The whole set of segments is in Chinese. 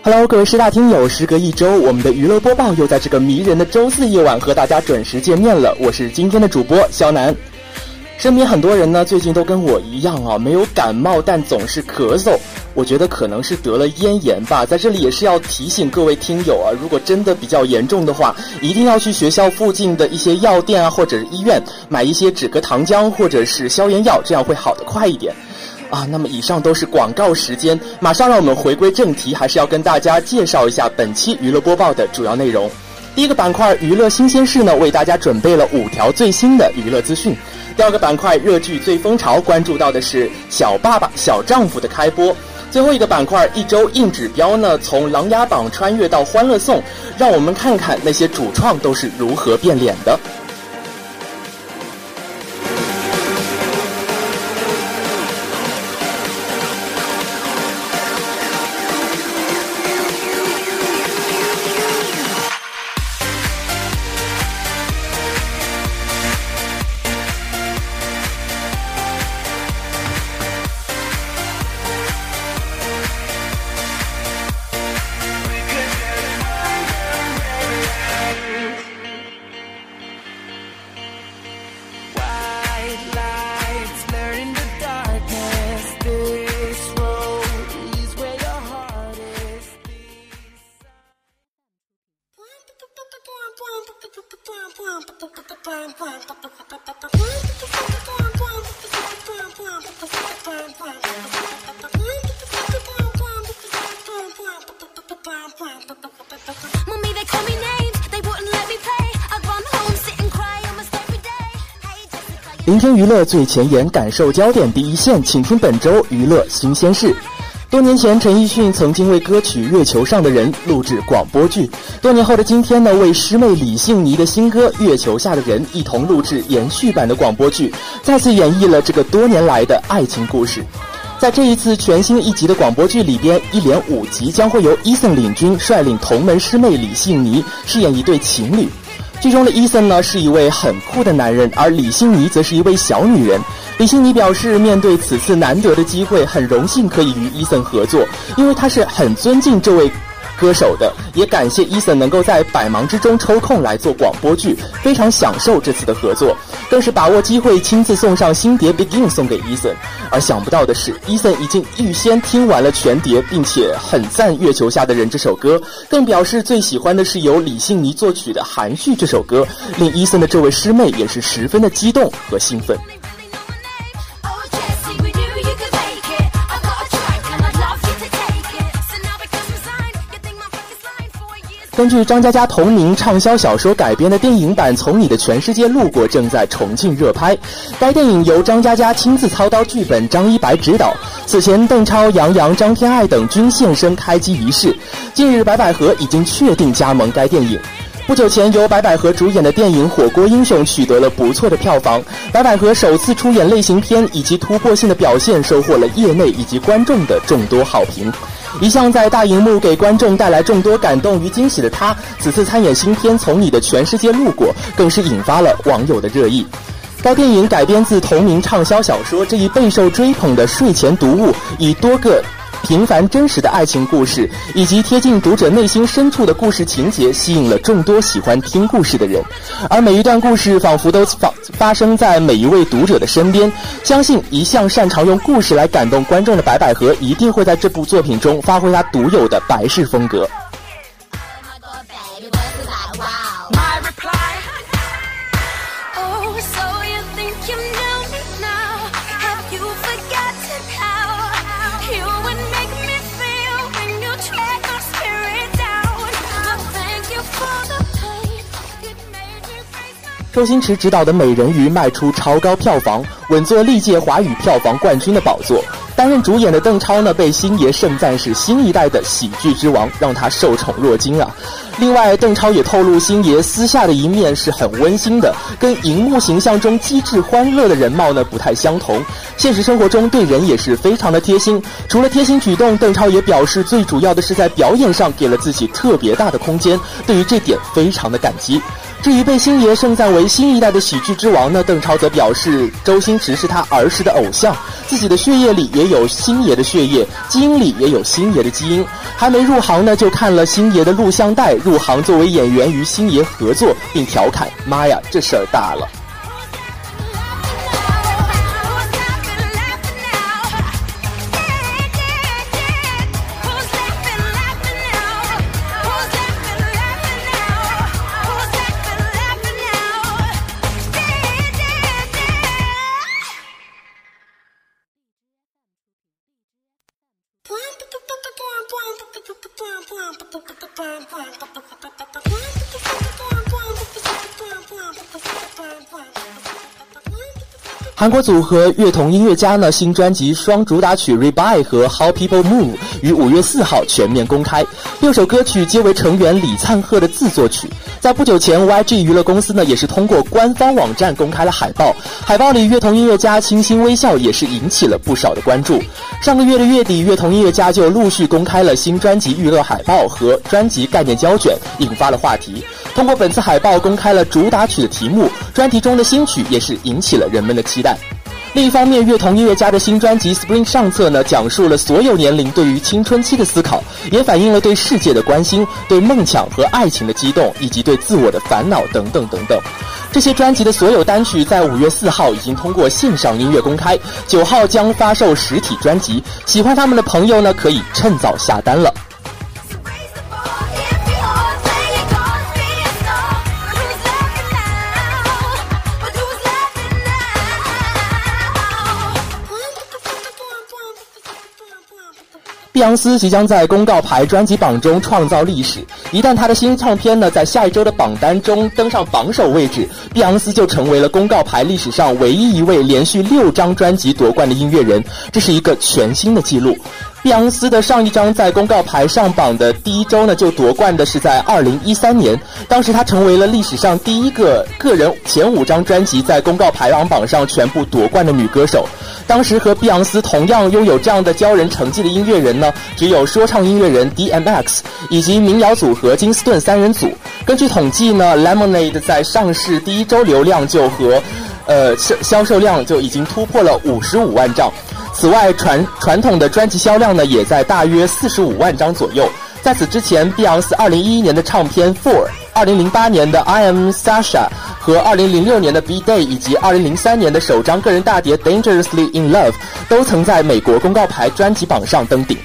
Hello，各位师大听友，时隔一周，我们的娱乐播报又在这个迷人的周四夜晚和大家准时见面了。我是今天的主播肖楠。身边很多人呢，最近都跟我一样啊，没有感冒，但总是咳嗽。我觉得可能是得了咽炎吧。在这里也是要提醒各位听友啊，如果真的比较严重的话，一定要去学校附近的一些药店啊，或者是医院买一些止咳糖浆或者是消炎药，这样会好得快一点。啊，那么以上都是广告时间，马上让我们回归正题，还是要跟大家介绍一下本期娱乐播报的主要内容。第一个板块娱乐新鲜事呢，为大家准备了五条最新的娱乐资讯。第二个板块热剧最风潮，关注到的是《小爸爸小丈夫》的开播。最后一个板块一周硬指标呢，从琅琊榜穿越到欢乐颂，让我们看看那些主创都是如何变脸的。聆听娱乐最前沿，感受焦点第一线，请听本周娱乐新鲜事。多年前，陈奕迅曾经为歌曲《月球上的人》录制广播剧。多年后的今天呢，为师妹李杏妮的新歌《月球下的人》一同录制延续版的广播剧，再次演绎了这个多年来的爱情故事。在这一次全新一集的广播剧里边，一连五集将会由伊森领军，率领同门师妹李杏妮饰演一对情侣。剧中的伊森呢是一位很酷的男人，而李杏妮则是一位小女人。李欣妮表示，面对此次难得的机会，很荣幸可以与伊森合作，因为他是很尊敬这位。歌手的也感谢伊森能够在百忙之中抽空来做广播剧，非常享受这次的合作，更是把握机会亲自送上新碟《Begin》送给伊森。而想不到的是，伊森已经预先听完了全碟，并且很赞《月球下的人》这首歌，更表示最喜欢的是由李信妮作曲的《含蓄》这首歌，令伊森的这位师妹也是十分的激动和兴奋。根据张嘉佳同名畅销小说改编的电影版《从你的全世界路过》正在重庆热拍。该电影由张嘉佳亲自操刀剧本，张一白执导。此前，邓超、杨洋、张天爱等均现身开机仪式。近日，白百合已经确定加盟该电影。不久前，由白百合主演的电影《火锅英雄》取得了不错的票房。白百合首次出演类型片，以及突破性的表现，收获了业内以及观众的众多好评。一向在大荧幕给观众带来众多感动与惊喜的他，此次参演新片《从你的全世界路过》，更是引发了网友的热议。该电影改编自同名畅销小说，这一备受追捧的睡前读物，以多个。平凡真实的爱情故事，以及贴近读者内心深处的故事情节，吸引了众多喜欢听故事的人。而每一段故事仿佛都发发生在每一位读者的身边。相信一向擅长用故事来感动观众的白百合，一定会在这部作品中发挥她独有的白式风格。周星驰执导的《美人鱼》卖出超高票房，稳坐历届华语票房冠军的宝座。担任主演的邓超呢，被星爷盛赞是新一代的喜剧之王，让他受宠若惊啊。另外，邓超也透露，星爷私下的一面是很温馨的，跟荧幕形象中机智欢乐的人貌呢不太相同。现实生活中对人也是非常的贴心。除了贴心举动，邓超也表示，最主要的是在表演上给了自己特别大的空间，对于这点非常的感激。至于被星爷盛赞为新一代的喜剧之王呢，邓超则表示，周星驰是他儿时的偶像，自己的血液里也有星爷的血液，基因里也有星爷的基因。还没入行呢，就看了星爷的录像带，入行作为演员与星爷合作，并调侃：“妈呀，这事儿大了。”韩国组合乐童音乐家呢新专辑双主打曲《Rebuy》和《How People Move》于五月四号全面公开，六首歌曲皆为成员李灿赫的自作曲。在不久前，YG 娱乐公司呢也是通过官方网站公开了海报，海报里乐童音乐家清新微笑，也是引起了不少的关注。上个月的月底，乐童音乐家就陆续公开了新专辑预热海报和专辑概念胶卷，引发了话题。通过本次海报公开了主打曲的题目，专题中的新曲也是引起了人们的期待。另一方面，乐童音乐家的新专辑《Spring》上册呢，讲述了所有年龄对于青春期的思考，也反映了对世界的关心、对梦想和爱情的激动，以及对自我的烦恼等等等等。这些专辑的所有单曲在五月四号已经通过线上音乐公开，九号将发售实体专辑。喜欢他们的朋友呢，可以趁早下单了。碧昂斯即将在公告牌专辑榜中创造历史。一旦他的新唱片呢在下一周的榜单中登上榜首位置，碧昂斯就成为了公告牌历史上唯一一位连续六张专辑夺冠的音乐人，这是一个全新的记录。碧昂斯的上一张在公告牌上榜的第一周呢，就夺冠的是在二零一三年，当时她成为了历史上第一个个人前五张专辑在公告排行榜上全部夺冠的女歌手。当时和碧昂斯同样拥有这样的骄人成绩的音乐人呢，只有说唱音乐人 DMX 以及民谣组合金斯顿三人组。根据统计呢，Lemonade 在上市第一周流量就和，呃销销售量就已经突破了五十五万张。此外，传传统的专辑销量呢，也在大约四十五万张左右。在此之前，碧昂斯二零一一年的唱片《Four》，二零零八年的《I Am Sasha》和二零零六年的《B Day》，以及二零零三年的首张个人大碟《Dangerously in Love》，都曾在美国公告牌专辑榜上登顶。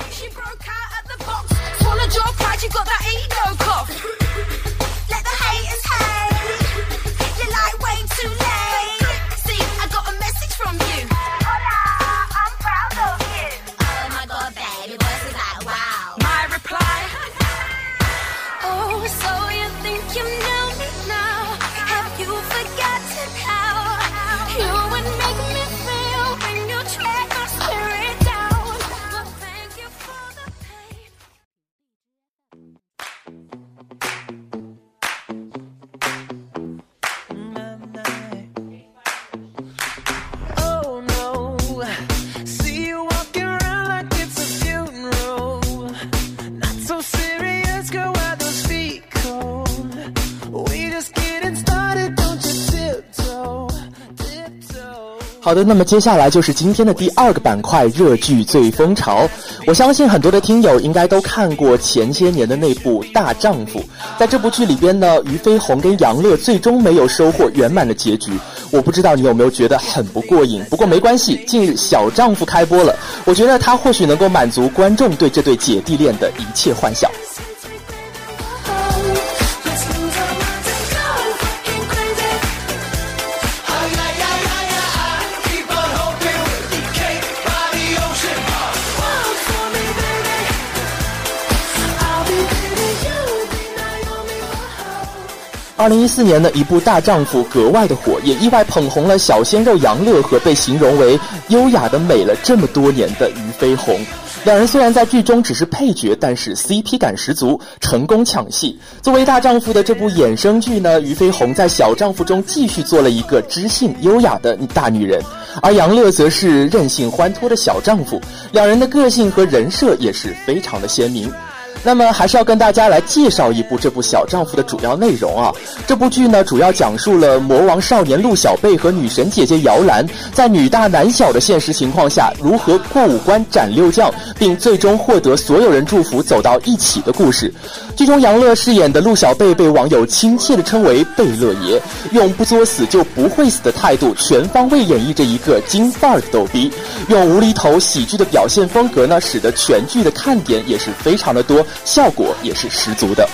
好的，那么接下来就是今天的第二个板块——热剧最风潮。我相信很多的听友应该都看过前些年的那部《大丈夫》。在这部剧里边呢，俞飞鸿跟杨乐最终没有收获圆满的结局。我不知道你有没有觉得很不过瘾？不过没关系，近日《小丈夫》开播了，我觉得它或许能够满足观众对这对姐弟恋的一切幻想。二零一四年的一部《大丈夫》格外的火，也意外捧红了小鲜肉杨乐和被形容为优雅的美了这么多年的俞飞鸿。两人虽然在剧中只是配角，但是 CP 感十足，成功抢戏。作为《大丈夫》的这部衍生剧呢，俞飞鸿在《小丈夫》中继续做了一个知性优雅的大女人，而杨乐则是任性欢脱的小丈夫。两人的个性和人设也是非常的鲜明。那么还是要跟大家来介绍一部这部《小丈夫》的主要内容啊。这部剧呢，主要讲述了魔王少年陆小贝和女神姐姐姚兰在女大男小的现实情况下，如何过五关斩六将，并最终获得所有人祝福，走到一起的故事。剧中杨乐饰演的陆小贝被网友亲切地称为“贝乐爷”，用不作死就不会死的态度，全方位演绎着一个金范儿的逗逼。用无厘头喜剧的表现风格呢，使得全剧的看点也是非常的多。效果也是十足的。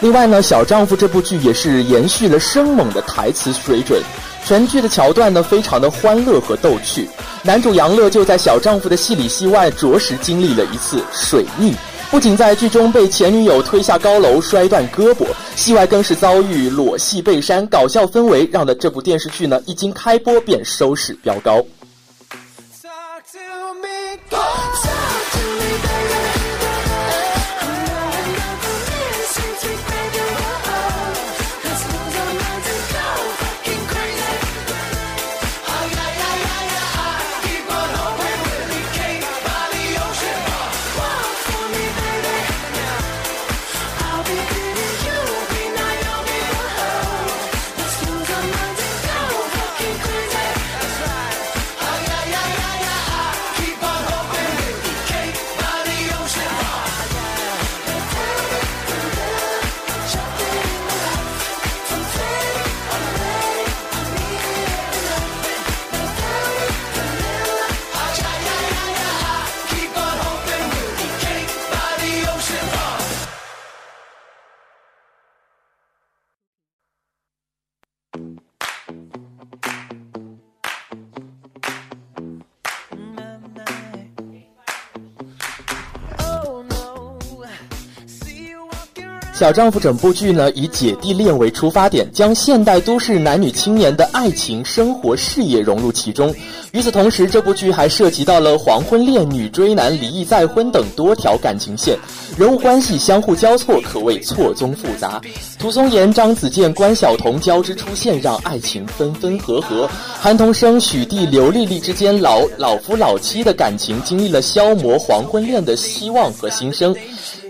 另外呢，《小丈夫》这部剧也是延续了生猛的台词水准，全剧的桥段呢非常的欢乐和逗趣。男主杨乐就在小丈夫的戏里戏外，着实经历了一次水逆，不仅在剧中被前女友推下高楼摔断胳膊，戏外更是遭遇裸戏被删，搞笑氛围让的这部电视剧呢，一经开播便收视飙高。小丈夫整部剧呢，以姐弟恋为出发点，将现代都市男女青年的爱情、生活、事业融入其中。与此同时，这部剧还涉及到了黄昏恋、女追男、离异再婚等多条感情线，人物关系相互交错，可谓错综复杂。涂松岩、张子健、关晓彤交织出现，让爱情分分合合。韩童生、许娣、刘丽丽之间老老夫老妻的感情，经历了消磨黄昏恋的希望和新生。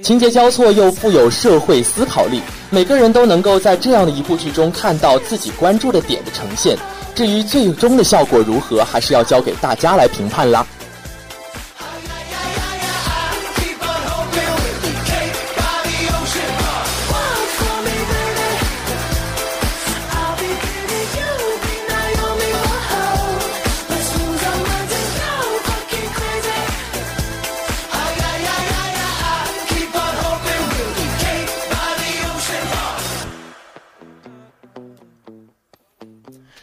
情节交错又富有社会思考力，每个人都能够在这样的一部剧中看到自己关注的点的呈现。至于最终的效果如何，还是要交给大家来评判啦。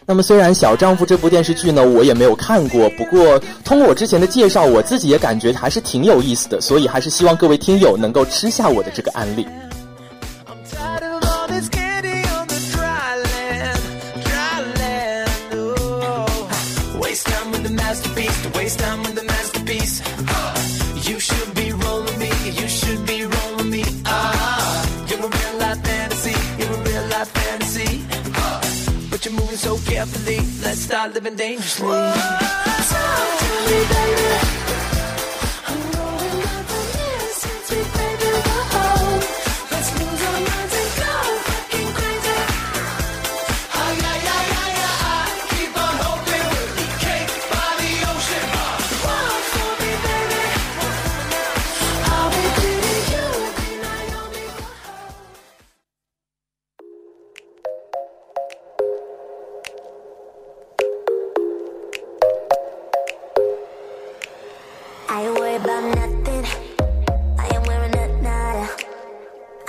那么，虽然《小丈夫》这部电视剧呢，我也没有看过，不过通过我之前的介绍，我自己也感觉还是挺有意思的，所以还是希望各位听友能够吃下我的这个案例。Carefully. Let's start living dangerously. Talk to me, baby.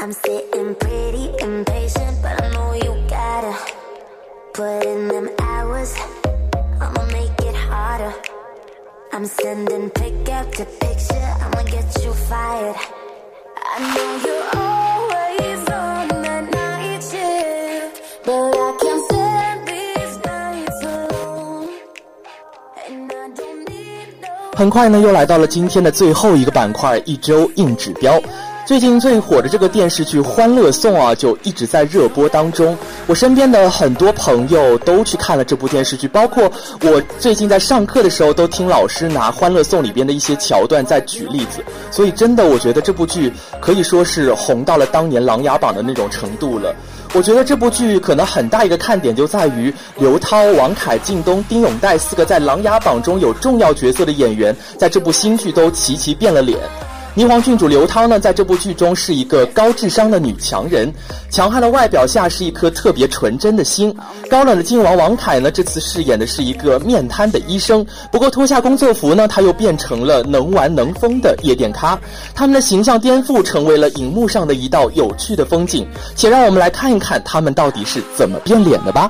I'm sitting pretty impatient, but I know you gotta put in them hours. I'ma make it harder. I'm sending pick up to picture, I'ma get you fired. I know you're always on that night shift, but I can't stand these nights alone. And I don't need no. 很快呢，又来到了今天的最后一个板块——一周硬指标。最近最火的这个电视剧《欢乐颂》啊，就一直在热播当中。我身边的很多朋友都去看了这部电视剧，包括我最近在上课的时候都听老师拿《欢乐颂》里边的一些桥段在举例子。所以真的，我觉得这部剧可以说是红到了当年《琅琊榜》的那种程度了。我觉得这部剧可能很大一个看点就在于刘涛、王凯、靳东、丁永岱四个在《琅琊榜》中有重要角色的演员，在这部新剧都齐齐变了脸。霓凰郡主刘涛呢，在这部剧中是一个高智商的女强人，强悍的外表下是一颗特别纯真的心。高冷的靖王王凯呢，这次饰演的是一个面瘫的医生，不过脱下工作服呢，他又变成了能玩能疯的夜店咖。他们的形象颠覆，成为了荧幕上的一道有趣的风景。且让我们来看一看他们到底是怎么变脸的吧。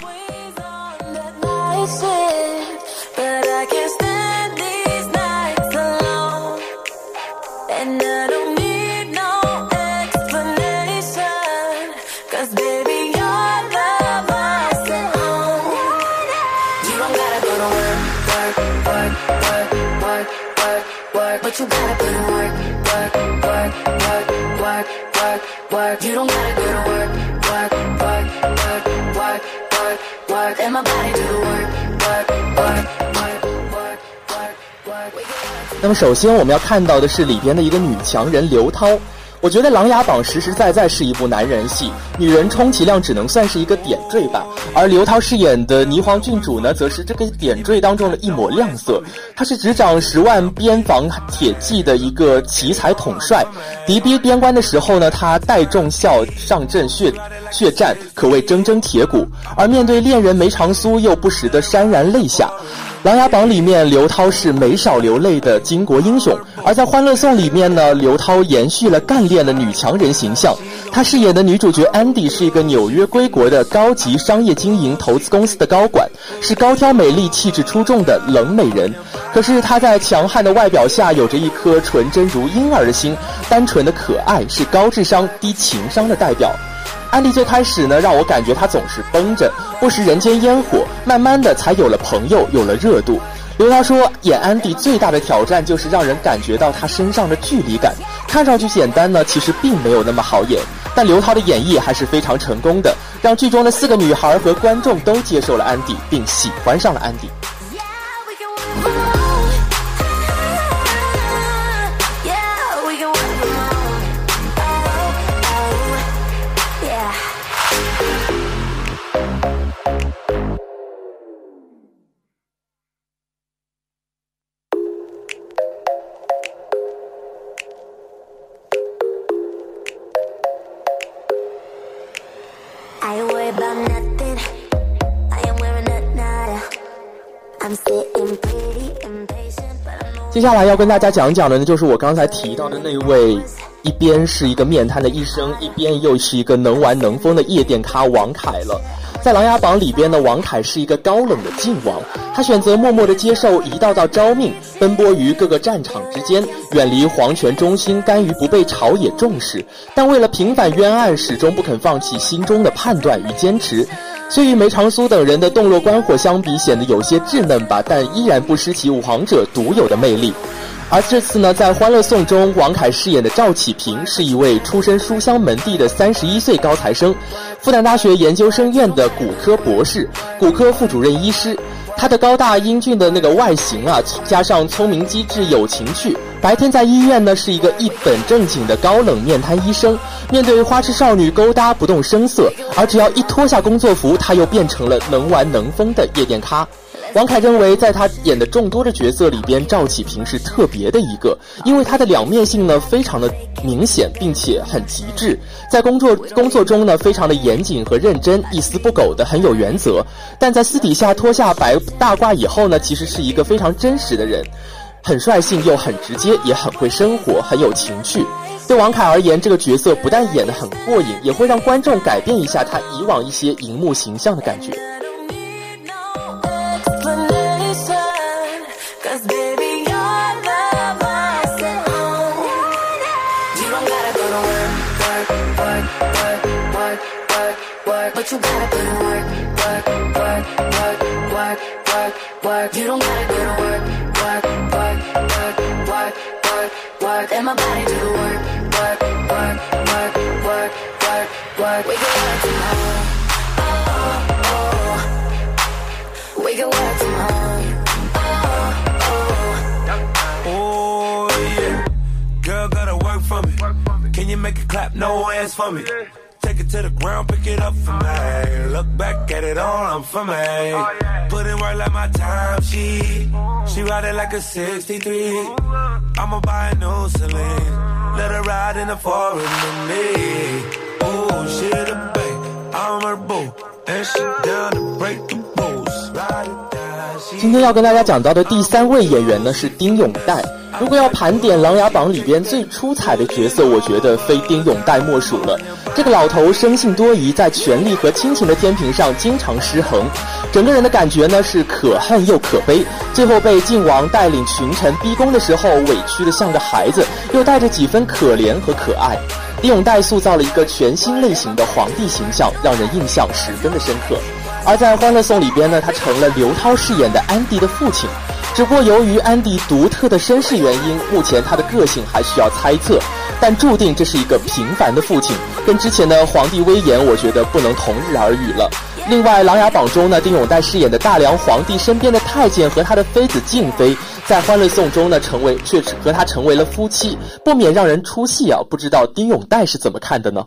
Work, but you gotta put in work, work, work, work, work, work, work. You don't gotta go to work, work, work, work, work, work, work. And my body do the work, work, work, work, work, work, work. We can work. 那么首先我们要看到的是里边的一个女强人刘涛。我觉得《琅琊榜》实实在在是一部男人戏，女人充其量只能算是一个点缀吧。而刘涛饰演的霓凰郡主呢，则是这个点缀当中的一抹亮色。她是执掌十万边防铁骑的一个奇才统帅，敌逼边关的时候呢，她带众校上阵血血战，可谓铮铮铁骨。而面对恋人梅长苏，又不时的潸然泪下。《琅琊榜》里面，刘涛是没少流泪的巾帼英雄；而在《欢乐颂》里面呢，刘涛延续了干练的女强人形象。她饰演的女主角安迪是一个纽约归国的高级商业经营投资公司的高管，是高挑美丽、气质出众的冷美人。可是她在强悍的外表下，有着一颗纯真如婴儿的心，单纯的可爱，是高智商低情商的代表。安迪最开始呢，让我感觉她总是绷着，不食人间烟火，慢慢的才有了朋友，有了热度。刘涛说，演安迪最大的挑战就是让人感觉到他身上的距离感。看上去简单呢，其实并没有那么好演。但刘涛的演绎还是非常成功的，让剧中的四个女孩和观众都接受了安迪，并喜欢上了安迪。接下来要跟大家讲讲的呢，就是我刚才提到的那位，一边是一个面瘫的医生，一边又是一个能玩能疯的夜店咖王凯了。在《琅琊榜》里边呢，王凯是一个高冷的靖王，他选择默默地接受一道道招命，奔波于各个战场之间，远离皇权中心，甘于不被朝野重视。但为了平反冤案，始终不肯放弃心中的判断与坚持。虽与梅长苏等人的洞若观火相比，显得有些稚嫩吧，但依然不失其武皇者独有的魅力。而这次呢，在《欢乐颂》中，王凯饰演的赵启平是一位出身书香门第的三十一岁高材生，复旦大学研究生院的骨科博士、骨科副主任医师。他的高大英俊的那个外形啊，加上聪明机智、有情趣，白天在医院呢是一个一本正经的高冷面瘫医生，面对花痴少女勾搭不动声色，而只要一脱下工作服，他又变成了能玩能疯的夜店咖。王凯认为，在他演的众多的角色里边，赵启平是特别的一个，因为他的两面性呢非常的明显，并且很极致。在工作工作中呢，非常的严谨和认真，一丝不苟的，很有原则。但在私底下脱下白大褂以后呢，其实是一个非常真实的人，很率性又很直接，也很会生活，很有情趣。对王凯而言，这个角色不但演得很过瘾，也会让观众改变一下他以往一些荧幕形象的感觉。Clap? No hands for me. Take it to the ground, pick it up for me. Look back at it all, I'm for me. Put in work like my time, she she ride it like a 63. I'ma buy a new Celine. Let her ride in the forest with me. Oh, she the bay, I'm her boo. And she down to break the rules. Ride it down. 今天要跟大家讲到的第三位演员呢是丁永岱。如果要盘点《琅琊榜》里边最出彩的角色，我觉得非丁永岱莫属了。这个老头生性多疑，在权力和亲情的天平上经常失衡，整个人的感觉呢是可恨又可悲。最后被晋王带领群臣逼宫的时候，委屈的像个孩子，又带着几分可怜和可爱。丁永岱塑造了一个全新类型的皇帝形象，让人印象十分的深刻。而在《欢乐颂》里边呢，他成了刘涛饰演的安迪的父亲。只不过由于安迪独特的身世原因，目前他的个性还需要猜测。但注定这是一个平凡的父亲，跟之前的皇帝威严，我觉得不能同日而语了。另外，《琅琊榜》中呢，丁永岱饰演的大梁皇帝身边的太监和他的妃子静妃，在《欢乐颂》中呢，成为却和他成为了夫妻，不免让人出戏啊！不知道丁永岱是怎么看的呢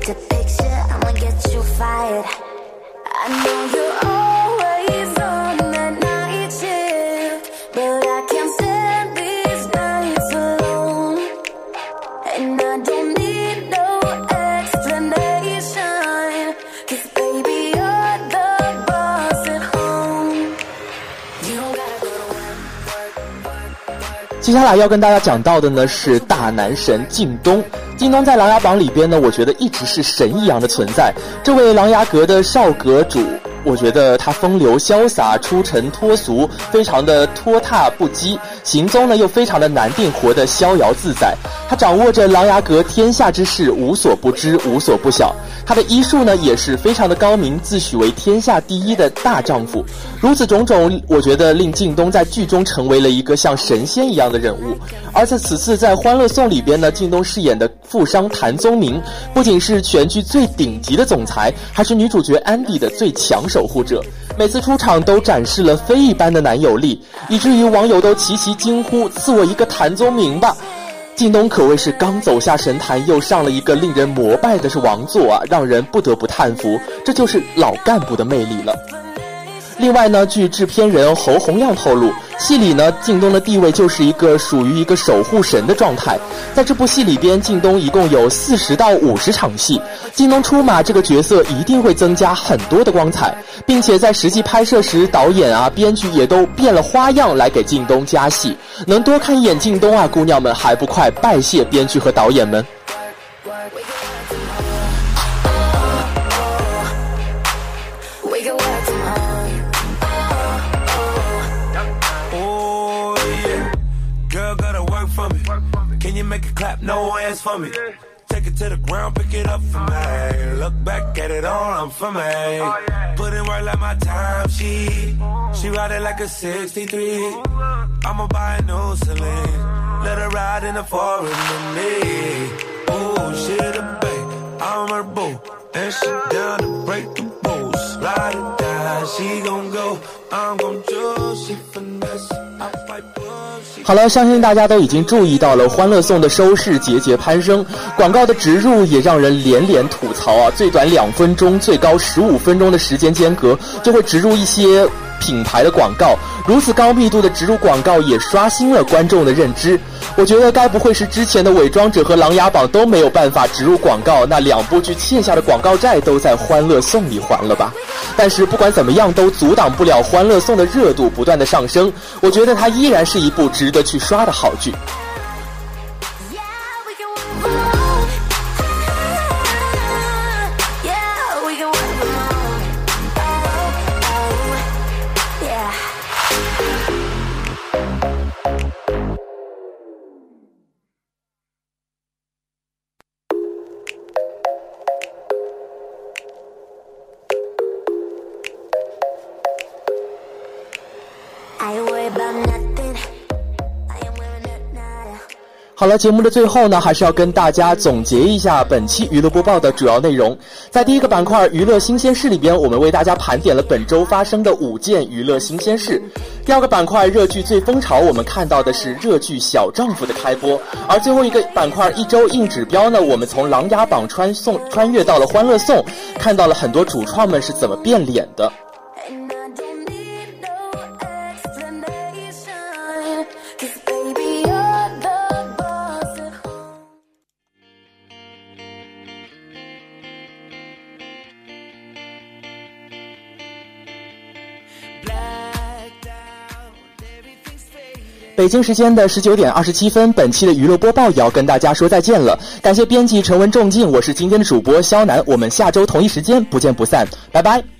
pick after picture, I'ma get you fired. I know you're always on that night shift, but I can't stand these nights alone. And I don't need no explanation, cause baby, you're the boss at home. You don't gotta go to work, work, work, work. 接下来要跟大家讲到的呢是大男神靳东。靳东在《琅琊榜》里边呢，我觉得一直是神一样的存在。这位琅琊阁的少阁主，我觉得他风流潇洒、出尘脱俗，非常的拖沓不羁，行踪呢又非常的难定，活得逍遥自在。他掌握着琅琊阁天下之事，无所不知，无所不晓。他的医术呢也是非常的高明，自诩为天下第一的大丈夫。如此种种，我觉得令靳东在剧中成为了一个像神仙一样的人物。而在此次在《欢乐颂》里边呢，靳东饰演的富商谭宗明，不仅是全剧最顶级的总裁，还是女主角安迪的最强守护者。每次出场都展示了非一般的男友力，以至于网友都齐齐惊呼：“赐我一个谭宗明吧！”靳东可谓是刚走下神坛，又上了一个令人膜拜的是王座啊，让人不得不叹服，这就是老干部的魅力了。另外呢，据制片人侯洪亮透露，戏里呢，靳东的地位就是一个属于一个守护神的状态。在这部戏里边，靳东一共有四十到五十场戏，靳东出马这个角色一定会增加很多的光彩，并且在实际拍摄时，导演啊、编剧也都变了花样来给靳东加戏。能多看一眼靳东啊，姑娘们还不快拜谢编剧和导演们！Can you make it clap? No hands for me. Take it to the ground, pick it up for me. Look back at it all, I'm for me. Put in work like my time, she she ride it like a 63. I'ma buy a new Celine. Let her ride in the forest with me. Oh, she the bay, I'm her boo, and she down to break the rules. Ride it down, she gon' go, I'm gon' choose, she finesse, I. 好了，相信大家都已经注意到了，《欢乐颂》的收视节节攀升，广告的植入也让人连连吐槽啊！最短两分钟，最高十五分钟的时间间隔，就会植入一些品牌的广告。如此高密度的植入广告，也刷新了观众的认知。我觉得该不会是之前的《伪装者》和《琅琊榜》都没有办法植入广告，那两部剧欠下的广告债都在《欢乐颂》里还了吧？但是不管怎么样，都阻挡不了《欢乐颂》的热度不断的上升。我觉得它依然是一部值得去刷的好剧。好了，节目的最后呢，还是要跟大家总结一下本期娱乐播报的主要内容。在第一个板块娱乐新鲜事里边，我们为大家盘点了本周发生的五件娱乐新鲜事。第二个板块热剧最风潮，我们看到的是热剧《小丈夫》的开播。而最后一个板块一周硬指标呢，我们从《琅琊榜》穿送穿越到了《欢乐颂》，看到了很多主创们是怎么变脸的。北京时间的十九点二十七分，本期的娱乐播报也要跟大家说再见了。感谢编辑陈文仲静，我是今天的主播肖楠，我们下周同一时间不见不散，拜拜。